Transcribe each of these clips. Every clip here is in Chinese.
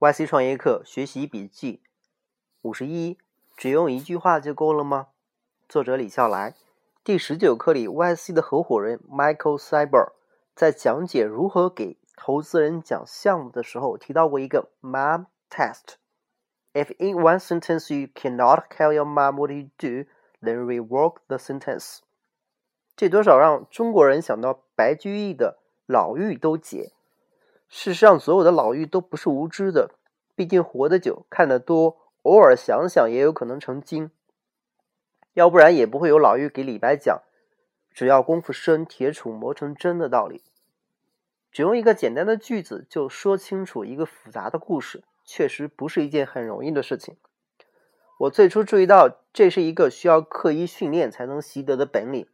YC 创业课学习笔记五十一，只用一句话就够了吗？作者李笑来。第十九课里，YC 的合伙人 Michael Cyber 在讲解如何给投资人讲项目的时候，提到过一个 Mom Test。If in one sentence you cannot tell your mom what you do, then rework the sentence。这多少让中国人想到白居易的老妪都解。事实上，所有的老妪都不是无知的，毕竟活得久，看得多，偶尔想想也有可能成精。要不然也不会有老妪给李白讲“只要功夫深，铁杵磨成针”的道理。只用一个简单的句子就说清楚一个复杂的故事，确实不是一件很容易的事情。我最初注意到这是一个需要刻意训练才能习得的本领，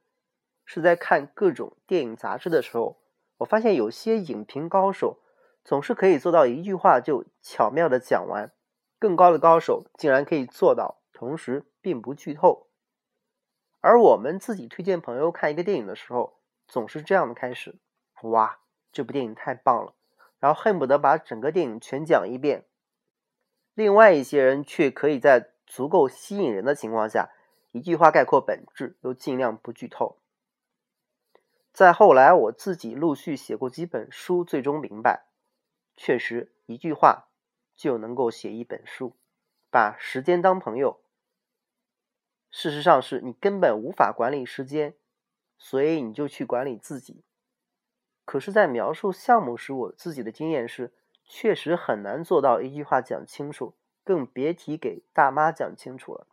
是在看各种电影杂志的时候，我发现有些影评高手。总是可以做到一句话就巧妙的讲完，更高的高手竟然可以做到同时并不剧透。而我们自己推荐朋友看一个电影的时候，总是这样的开始：哇，这部电影太棒了，然后恨不得把整个电影全讲一遍。另外一些人却可以在足够吸引人的情况下，一句话概括本质，又尽量不剧透。再后来，我自己陆续写过几本书，最终明白。确实，一句话就能够写一本书。把时间当朋友，事实上是你根本无法管理时间，所以你就去管理自己。可是，在描述项目时，我自己的经验是，确实很难做到一句话讲清楚，更别提给大妈讲清楚了。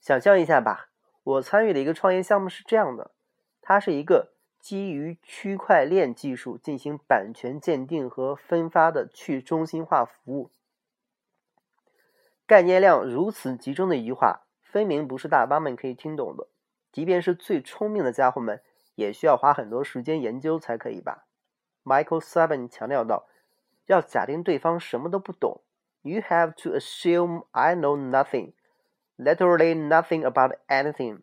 想象一下吧，我参与的一个创业项目是这样的，它是一个。基于区块链技术进行版权鉴定和分发的去中心化服务，概念量如此集中的一句话，分明不是大妈们可以听懂的。即便是最聪明的家伙们，也需要花很多时间研究才可以吧？Michael Seven 强调道：“要假定对方什么都不懂，You have to assume I know nothing, literally nothing about anything。”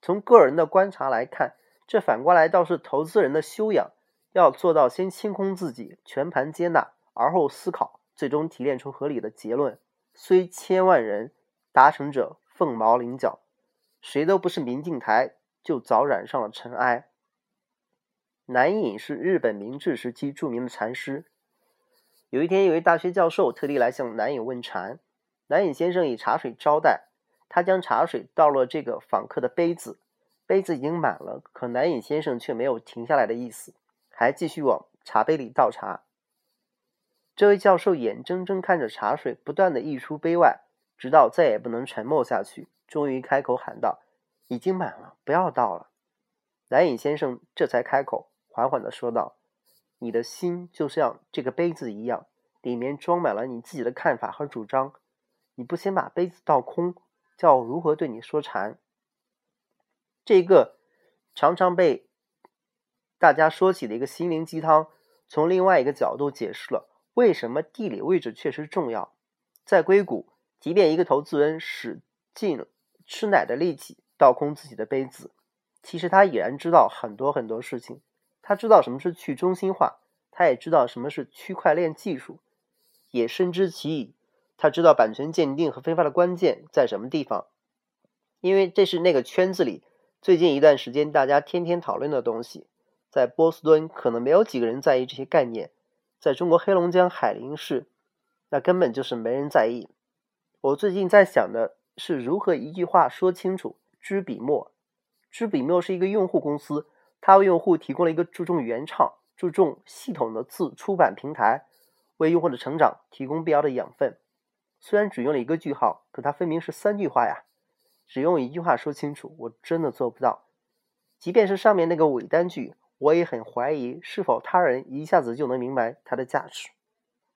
从个人的观察来看。这反过来倒是投资人的修养，要做到先清空自己，全盘接纳，而后思考，最终提炼出合理的结论。虽千万人，达成者凤毛麟角，谁都不是明镜台，就早染上了尘埃。南隐是日本明治时期著名的禅师。有一天，有位大学教授特地来向南隐问禅，南隐先生以茶水招待，他将茶水倒入这个访客的杯子。杯子已经满了，可南隐先生却没有停下来的意思，还继续往茶杯里倒茶。这位教授眼睁睁看着茶水不断的溢出杯外，直到再也不能沉默下去，终于开口喊道：“已经满了，不要倒了。”南隐先生这才开口，缓缓的说道：“你的心就像这个杯子一样，里面装满了你自己的看法和主张。你不先把杯子倒空，叫我如何对你说禅？”这个常常被大家说起的一个心灵鸡汤，从另外一个角度解释了为什么地理位置确实重要。在硅谷，即便一个投资人使尽吃奶的力气倒空自己的杯子，其实他已然知道很多很多事情。他知道什么是去中心化，他也知道什么是区块链技术，也深知其意。他知道版权鉴定和分发的关键在什么地方，因为这是那个圈子里。最近一段时间，大家天天讨论的东西，在波士顿可能没有几个人在意这些概念，在中国黑龙江海林市，那根本就是没人在意。我最近在想的是如何一句话说清楚。知笔墨，知笔墨是一个用户公司，它为用户提供了一个注重原创、注重系统的自出版平台，为用户的成长提供必要的养分。虽然只用了一个句号，可它分明是三句话呀。只用一句话说清楚，我真的做不到。即便是上面那个伪单据，我也很怀疑是否他人一下子就能明白它的价值。